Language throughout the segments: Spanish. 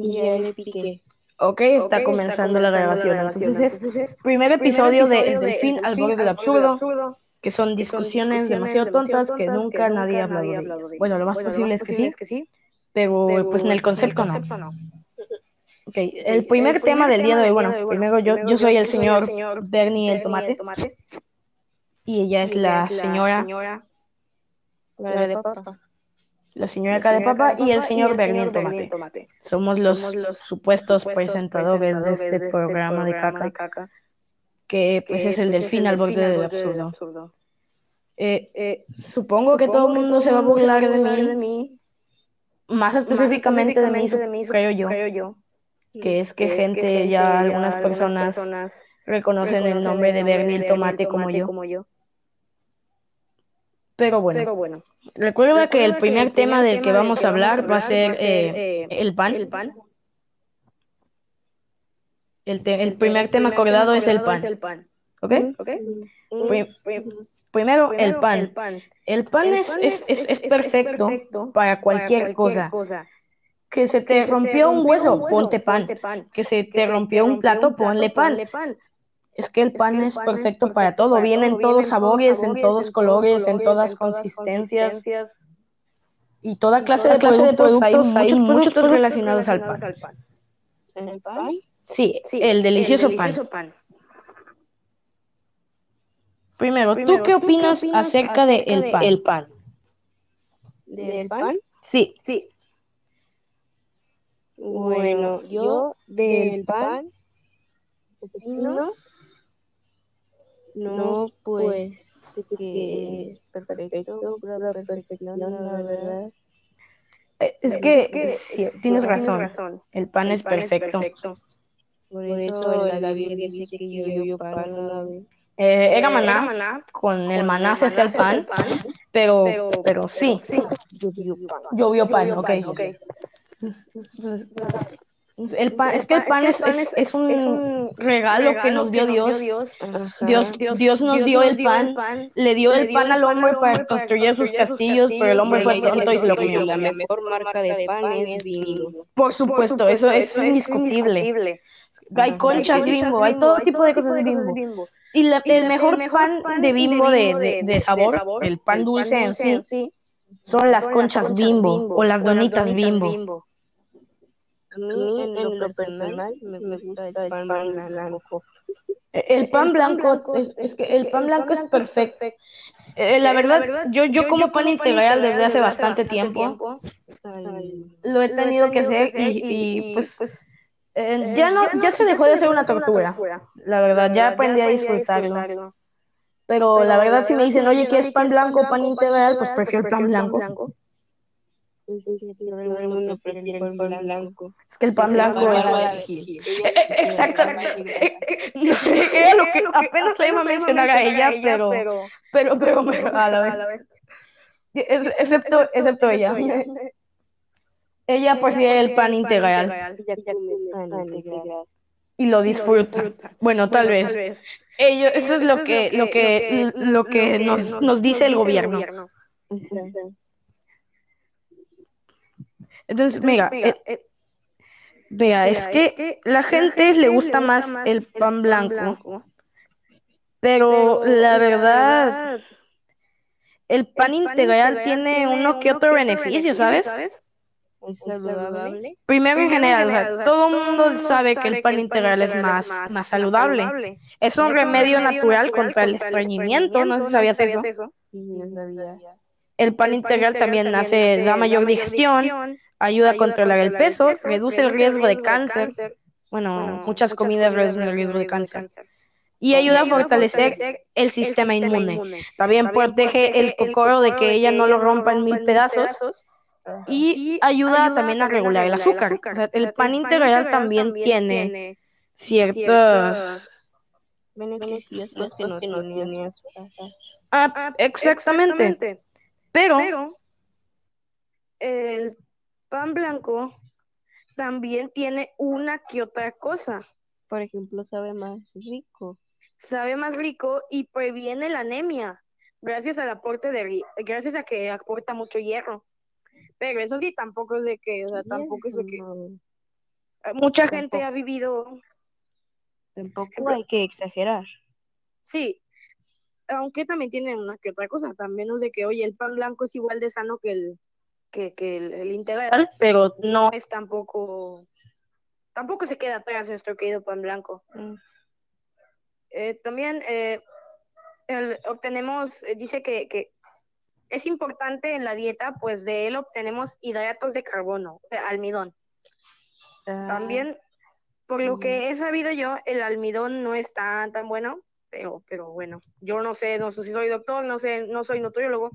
Ya le piqué. Ok, está comenzando la grabación. Entonces es primer episodio de El Delfín al borde del absurdo, que son discusiones demasiado tontas que nunca nadie ha hablado de ellas. Bueno, lo más posible es que sí, pero pues en el concepto no. Ok, el primer tema del día de hoy, bueno, primero yo, yo soy el señor Bernie el Tomate y ella es la señora La de papa. La señora K de Papa y el señor Bernie el Tomate. Somos los supuestos presentadores de este programa de caca, que pues es el delfín al borde del absurdo. Eh, supongo que todo el mundo se va a burlar de mí, más específicamente de mí, creo yo, que es que gente, ya algunas personas reconocen el nombre de Bernie el Tomate como yo. Pero bueno, recuerda que el primer tema del que vamos a hablar va a ser eh, el pan. El, te- el primer tema acordado es el pan. ¿Ok? Pri- Primero, el pan. El pan es, es, es, es perfecto para cualquier cosa. Que se te rompió un hueso, ponte pan. Que se te rompió un plato, ponle pan. Es que el pan es perfecto para todo. Viene en todos sabores, en todos colores, en todas consistencias. Y toda clase de productos. Hay muchos productos relacionados al pan. ¿El pan? Sí, el delicioso pan. Primero, ¿tú qué opinas acerca de el pan? El pan. ¿Del pan? Sí, Bueno, yo del pan opino, no, pues, que es perfecto, pura perfección, la verdad. eh, es que sí, tienes razón. El pan es perfecto. Por eso la Biblia dice que yo, yo pan. Eh, era maná, con el maná se hacía el pan, pero, pero sí, Yo, yo pan. llovió pan, ok. El pan, es que el pan es, es, es un regalo que nos dio Dios. Dios, Dios nos dio el pan, le dio el pan al hombre para construir sus castillos, pero el hombre fue tonto y se lo comió. La mejor marca de pan es Bimbo. Por supuesto, eso es indiscutible. Hay conchas bimbo, hay todo tipo de cosas de bimbo. Y la- el mejor pan de bimbo de, de, de sabor, el pan dulce en sí, son las conchas bimbo o las donitas bimbo. A mí, en lo personal, me gusta el pan blanco. El pan blanco, es, es que el pan blanco es perfecto. Eh, la verdad, yo, yo como pan integral desde hace bastante tiempo, lo he tenido que hacer y, y, pues eh, ya no, ya se dejó de ser una tortura. La verdad, ya aprendí a disfrutarlo. Pero la verdad, si me dicen, oye, ¿quieres pan blanco o pan integral? Pues prefiero el pan blanco. Pues es que el mundo prefiere el pan blanco. Es que el pan blanco es... es... Eh, eh, Exacto. Eh, eh, no, Era lo que apenas le iba a mencionar a ella, pero, pero, pero, pero a la vez. Excepto, excepto ella. Ella prefiere el pan integral y lo disfruta. Bueno, tal vez. Ellos, eso es lo que, lo que, lo que nos, nos dice el gobierno. Entonces, mira, eh, vea, es que la gente le gusta más el pan blanco, pero la verdad, el pan integral tiene uno que otro beneficio, ¿sabes? ¿Es saludable? Primero en general, o sea, todo el mundo sabe que el pan integral es más, más saludable. Es un remedio natural contra el estreñimiento, no sé si sabías eso. Sí, no sabía. El pan integral también hace, da mayor digestión, ayuda a controlar el peso, reduce el riesgo de cáncer. Bueno, muchas comidas reducen el riesgo de cáncer. Y ayuda a fortalecer el sistema inmune. También protege el cocoro de que ella no lo rompa en mil pedazos. Y ayuda también a regular el azúcar. O sea, el pan integral también tiene ciertos... Beneficios que no tenías. Ah, exactamente. Pero el pan blanco también tiene una que otra cosa. Por ejemplo, sabe más rico. Sabe más rico y previene la anemia gracias al aporte de gracias a que aporta mucho hierro. Pero eso sí tampoco es de que, o sea, tampoco es de que mucha gente ha vivido. Tampoco hay que exagerar. Sí, aunque también tienen una que otra cosa, también es de que, oye, el pan blanco es igual de sano que el, que, que el, integral, pero no es tampoco, tampoco se queda atrás nuestro querido pan blanco. Mm. Eh, también eh, obtenemos, eh, dice que, que es importante en la dieta, pues de él obtenemos hidratos de carbono, almidón. Ah. También, por lo que he sabido yo, el almidón no es tan, tan bueno, pero, pero bueno, yo no sé, no sé si soy doctor, no sé, no soy nutriólogo.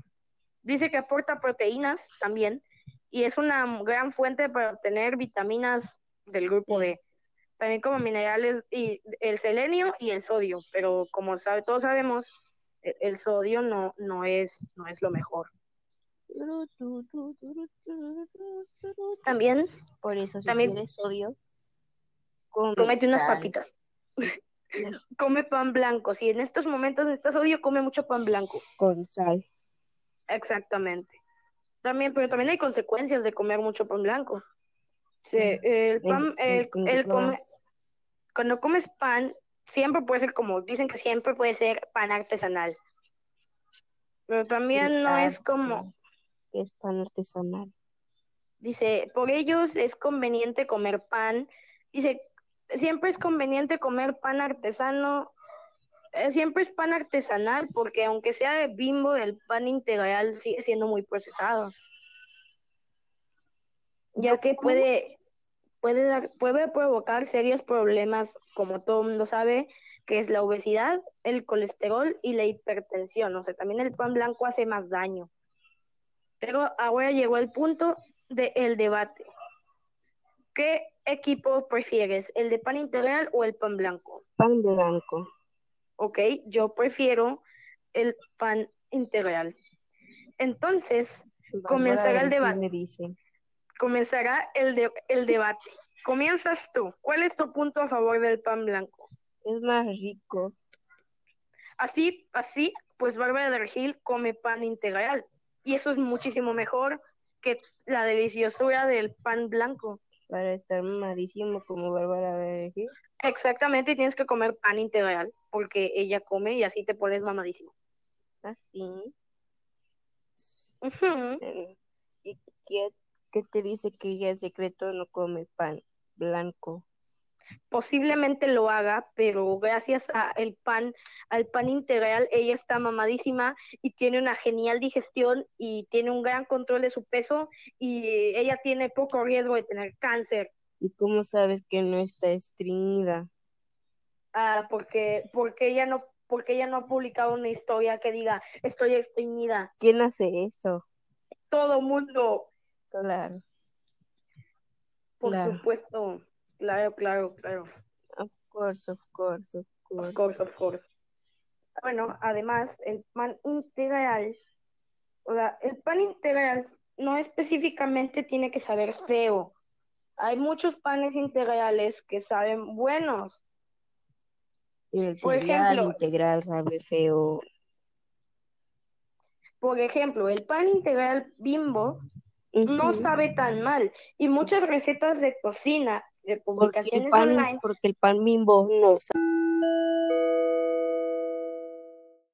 Dice que aporta proteínas también y es una gran fuente para obtener vitaminas del grupo B. También como minerales y el selenio y el sodio, pero como sabe, todos sabemos, e, el, sodio no, no, es, no es lo mejor. También, por eso si también, sodio, comete unas papitas. come pan blanco. Si en estos momentos necesitas sodio, come mucho pan blanco. Con sal. Exactamente. También, pero también hay consecuencias de comer mucho pan blanco. el pan, el, come, cuando comes pan, siempre puede ser como, dicen que siempre puede ser pan artesanal. Pero también no es como... Es pan artesanal. Dice, por ellos es conveniente comer pan. Dice, siempre es conveniente comer pan artesano, siempre es pan artesanal, porque aunque sea de bimbo, el pan integral sigue siendo muy procesado. Ya que puede, puede, dar, puede provocar serios problemas, como todo el mundo sabe, que es la obesidad, el colesterol y la hipertensión. O sea, también el pan blanco hace más daño. Pero ahora llegó el punto del debate. ¿Qué equipo prefieres? ¿El de pan integral o el pan blanco? Pan blanco. Ok, yo prefiero el pan integral. Entonces, comenzará el debate. Comenzará el, de, el debate. Comienzas tú. ¿Cuál es tu punto a favor del pan blanco? Es más rico. Así, así, pues Bárbara de Regil come pan integral. Y eso es muchísimo mejor que la deliciosura del pan blanco para estar mamadísimo como Bárbara de Exactamente, y tienes que comer pan integral, porque ella come y así te pones mamadísimo. Así. ¿Y qué, qué, te dice que ella en secreto no come pan blanco? Posiblemente lo haga, pero gracias al pan, al pan integral, ella está mamadísima y tiene una genial digestión y tiene un gran control de su peso y ella tiene poco riesgo de tener cáncer. ¿Y cómo sabes que no está estreñida? Ah, porque, porque ella no, porque ella no ha publicado una historia que diga estoy estreñida. ¿Quién hace eso? Todo mundo. Claro. Por supuesto. Claro, claro, claro. Of course, of course, of course. Of course, of course. Bueno, además, el pan integral, o sea, el pan integral no específicamente tiene que saber feo. Hay muchos panes integrales que saben buenos. el cereal integral sabe feo. Por ejemplo, el pan integral bimbo no sabe tan mal y muchas recetas de cocina porque el pan. Porque el pan bimbo no